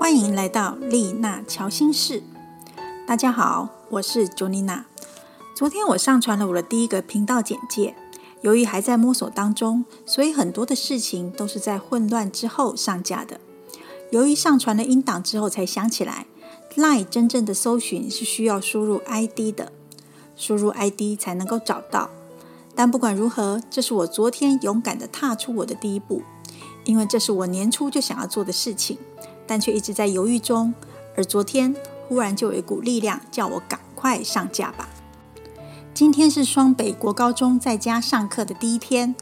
欢迎来到丽娜乔心室。大家好，我是 j o n n a。昨天我上传了我的第一个频道简介，由于还在摸索当中，所以很多的事情都是在混乱之后上架的。由于上传了音档之后才想起来，Line 真正的搜寻是需要输入 ID 的，输入 ID 才能够找到。但不管如何，这是我昨天勇敢的踏出我的第一步，因为这是我年初就想要做的事情。但却一直在犹豫中，而昨天忽然就有一股力量叫我赶快上架吧。今天是双北国高中在家上课的第一天。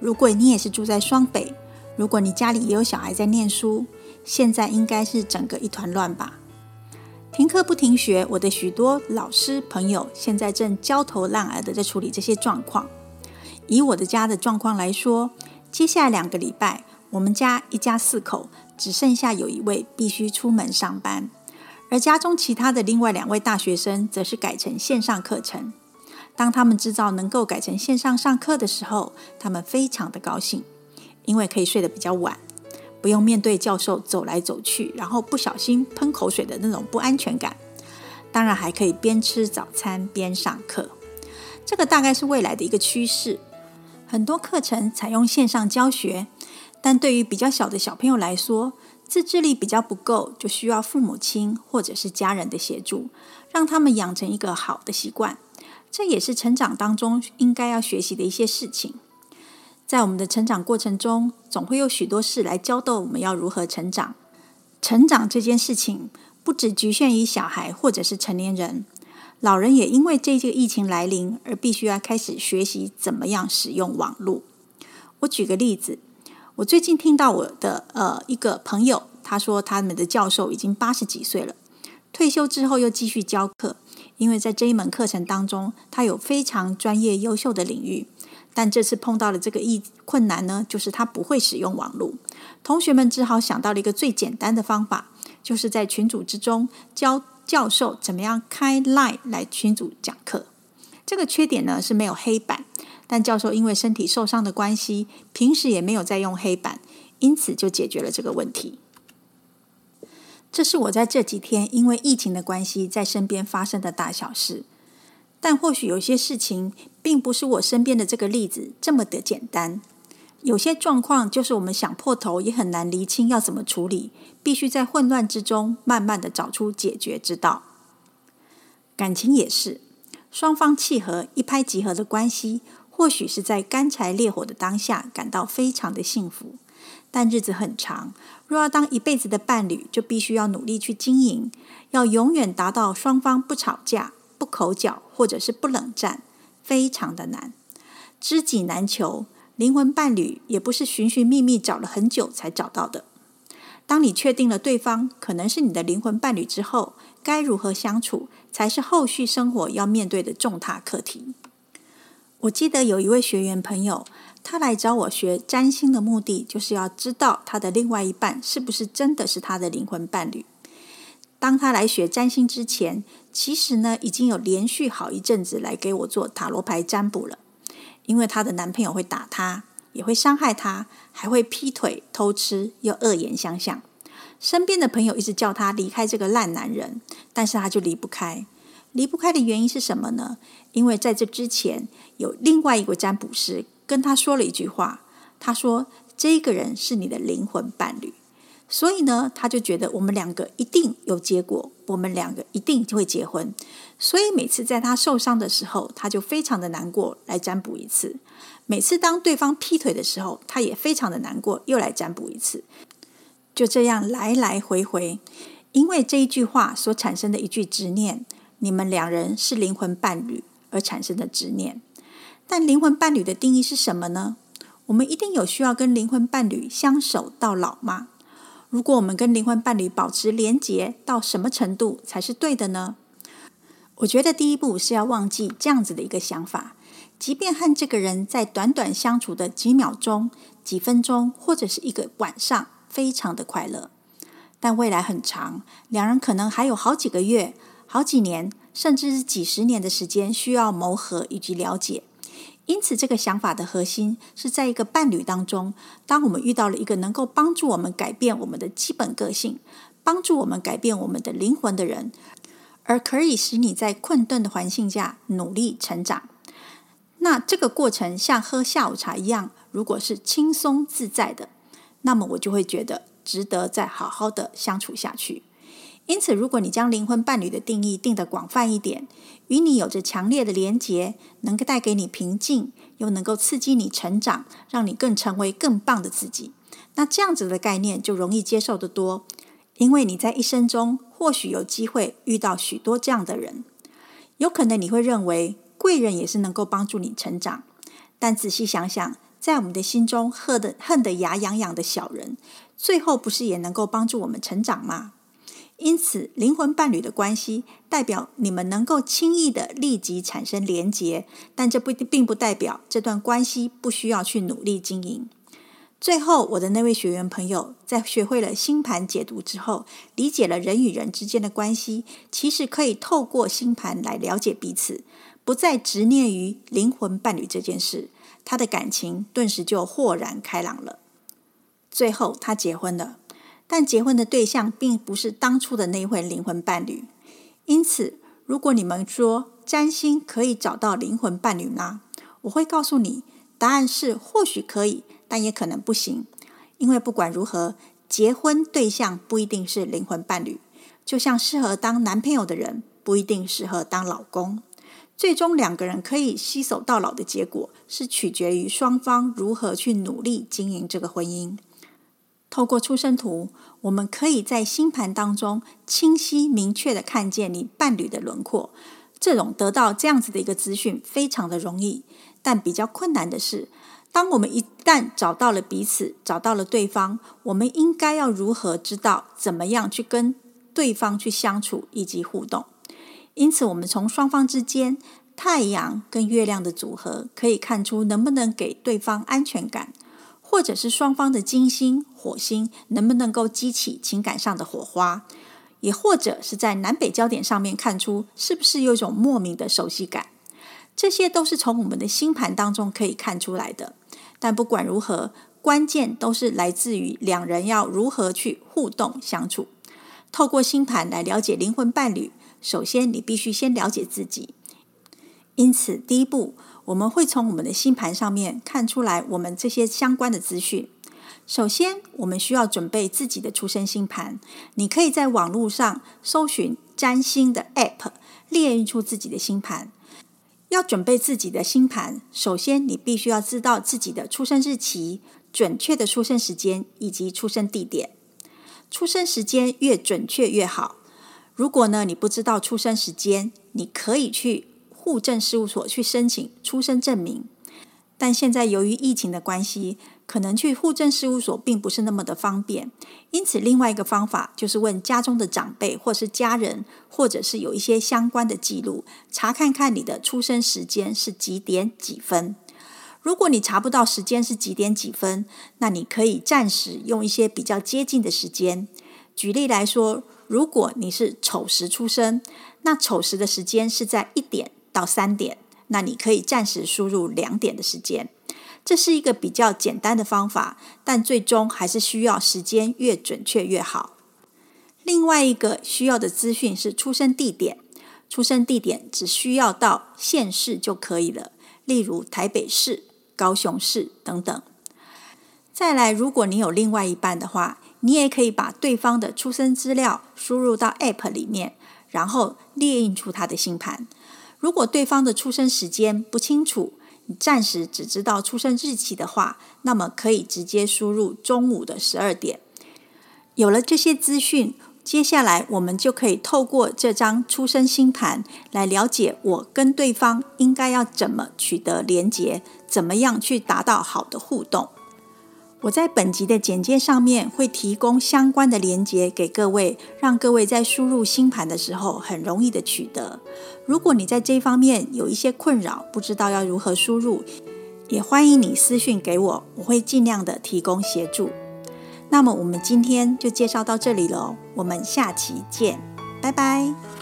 如果你也是住在双北，如果你家里也有小孩在念书，现在应该是整个一团乱吧？停课不停学，我的许多老师朋友现在正焦头烂额的在处理这些状况。以我的家的状况来说，接下来两个礼拜，我们家一家四口。只剩下有一位必须出门上班，而家中其他的另外两位大学生则是改成线上课程。当他们知道能够改成线上上课的时候，他们非常的高兴，因为可以睡得比较晚，不用面对教授走来走去，然后不小心喷口水的那种不安全感。当然还可以边吃早餐边上课，这个大概是未来的一个趋势。很多课程采用线上教学。但对于比较小的小朋友来说，自制力比较不够，就需要父母亲或者是家人的协助，让他们养成一个好的习惯。这也是成长当中应该要学习的一些事情。在我们的成长过程中，总会有许多事来教导我们要如何成长。成长这件事情不只局限于小孩或者是成年人，老人也因为这个疫情来临而必须要开始学习怎么样使用网络。我举个例子。我最近听到我的呃一个朋友，他说他们的教授已经八十几岁了，退休之后又继续教课，因为在这一门课程当中，他有非常专业优秀的领域，但这次碰到了这个一困难呢，就是他不会使用网络，同学们只好想到了一个最简单的方法，就是在群组之中教教授怎么样开 Line 来群组讲课，这个缺点呢是没有黑板。但教授因为身体受伤的关系，平时也没有在用黑板，因此就解决了这个问题。这是我在这几天因为疫情的关系在身边发生的大小事。但或许有些事情并不是我身边的这个例子这么的简单。有些状况就是我们想破头也很难厘清要怎么处理，必须在混乱之中慢慢的找出解决之道。感情也是，双方契合、一拍即合的关系。或许是在干柴烈火的当下感到非常的幸福，但日子很长。若要当一辈子的伴侣，就必须要努力去经营，要永远达到双方不吵架、不口角，或者是不冷战，非常的难。知己难求，灵魂伴侣也不是寻寻觅觅找了很久才找到的。当你确定了对方可能是你的灵魂伴侣之后，该如何相处，才是后续生活要面对的重大课题。我记得有一位学员朋友，他来找我学占星的目的，就是要知道他的另外一半是不是真的是他的灵魂伴侣。当他来学占星之前，其实呢已经有连续好一阵子来给我做塔罗牌占卜了。因为她的男朋友会打她，也会伤害她，还会劈腿、偷吃，又恶言相向。身边的朋友一直叫她离开这个烂男人，但是她就离不开。离不开的原因是什么呢？因为在这之前，有另外一个占卜师跟他说了一句话，他说：“这个人是你的灵魂伴侣。”所以呢，他就觉得我们两个一定有结果，我们两个一定就会结婚。所以每次在他受伤的时候，他就非常的难过，来占卜一次；每次当对方劈腿的时候，他也非常的难过，又来占卜一次。就这样来来回回，因为这一句话所产生的一句执念。你们两人是灵魂伴侣而产生的执念，但灵魂伴侣的定义是什么呢？我们一定有需要跟灵魂伴侣相守到老吗？如果我们跟灵魂伴侣保持连结，到什么程度才是对的呢？我觉得第一步是要忘记这样子的一个想法，即便和这个人在短短相处的几秒钟、几分钟，或者是一个晚上，非常的快乐，但未来很长，两人可能还有好几个月。好几年，甚至几十年的时间，需要磨合以及了解。因此，这个想法的核心是在一个伴侣当中。当我们遇到了一个能够帮助我们改变我们的基本个性，帮助我们改变我们的灵魂的人，而可以使你在困顿的环境下努力成长。那这个过程像喝下午茶一样，如果是轻松自在的，那么我就会觉得值得再好好的相处下去。因此，如果你将灵魂伴侣的定义定得广泛一点，与你有着强烈的连结，能够带给你平静，又能够刺激你成长，让你更成为更棒的自己，那这样子的概念就容易接受得多。因为你在一生中或许有机会遇到许多这样的人，有可能你会认为贵人也是能够帮助你成长，但仔细想想，在我们的心中恨得恨得牙痒痒的小人，最后不是也能够帮助我们成长吗？因此，灵魂伴侣的关系代表你们能够轻易的立即产生连结，但这不并不代表这段关系不需要去努力经营。最后，我的那位学员朋友在学会了星盘解读之后，理解了人与人之间的关系，其实可以透过星盘来了解彼此，不再执念于灵魂伴侣这件事，他的感情顿时就豁然开朗了。最后，他结婚了。但结婚的对象并不是当初的那一位灵魂伴侣，因此，如果你们说占星可以找到灵魂伴侣吗？我会告诉你，答案是或许可以，但也可能不行。因为不管如何，结婚对象不一定是灵魂伴侣，就像适合当男朋友的人不一定适合当老公。最终两个人可以携手到老的结果，是取决于双方如何去努力经营这个婚姻。透过出生图，我们可以在星盘当中清晰明确的看见你伴侣的轮廓。这种得到这样子的一个资讯非常的容易，但比较困难的是，当我们一旦找到了彼此，找到了对方，我们应该要如何知道怎么样去跟对方去相处以及互动？因此，我们从双方之间太阳跟月亮的组合，可以看出能不能给对方安全感。或者是双方的金星、火星能不能够激起情感上的火花，也或者是在南北焦点上面看出是不是有一种莫名的熟悉感，这些都是从我们的星盘当中可以看出来的。但不管如何，关键都是来自于两人要如何去互动相处。透过星盘来了解灵魂伴侣，首先你必须先了解自己。因此，第一步。我们会从我们的星盘上面看出来我们这些相关的资讯。首先，我们需要准备自己的出生星盘。你可以在网络上搜寻占星的 App，列印出自己的星盘。要准备自己的星盘，首先你必须要知道自己的出生日期、准确的出生时间以及出生地点。出生时间越准确越好。如果呢你不知道出生时间，你可以去。户政事务所去申请出生证明，但现在由于疫情的关系，可能去户政事务所并不是那么的方便。因此，另外一个方法就是问家中的长辈，或是家人，或者是有一些相关的记录，查看看你的出生时间是几点几分。如果你查不到时间是几点几分，那你可以暂时用一些比较接近的时间。举例来说，如果你是丑时出生，那丑时的时间是在一点。到三点，那你可以暂时输入两点的时间。这是一个比较简单的方法，但最终还是需要时间越准确越好。另外一个需要的资讯是出生地点，出生地点只需要到县市就可以了，例如台北市、高雄市等等。再来，如果你有另外一半的话，你也可以把对方的出生资料输入到 App 里面，然后列印出他的星盘。如果对方的出生时间不清楚，你暂时只知道出生日期的话，那么可以直接输入中午的十二点。有了这些资讯，接下来我们就可以透过这张出生星盘来了解我跟对方应该要怎么取得连结，怎么样去达到好的互动。我在本集的简介上面会提供相关的连接给各位，让各位在输入星盘的时候很容易的取得。如果你在这方面有一些困扰，不知道要如何输入，也欢迎你私讯给我，我会尽量的提供协助。那么我们今天就介绍到这里了，我们下期见，拜拜。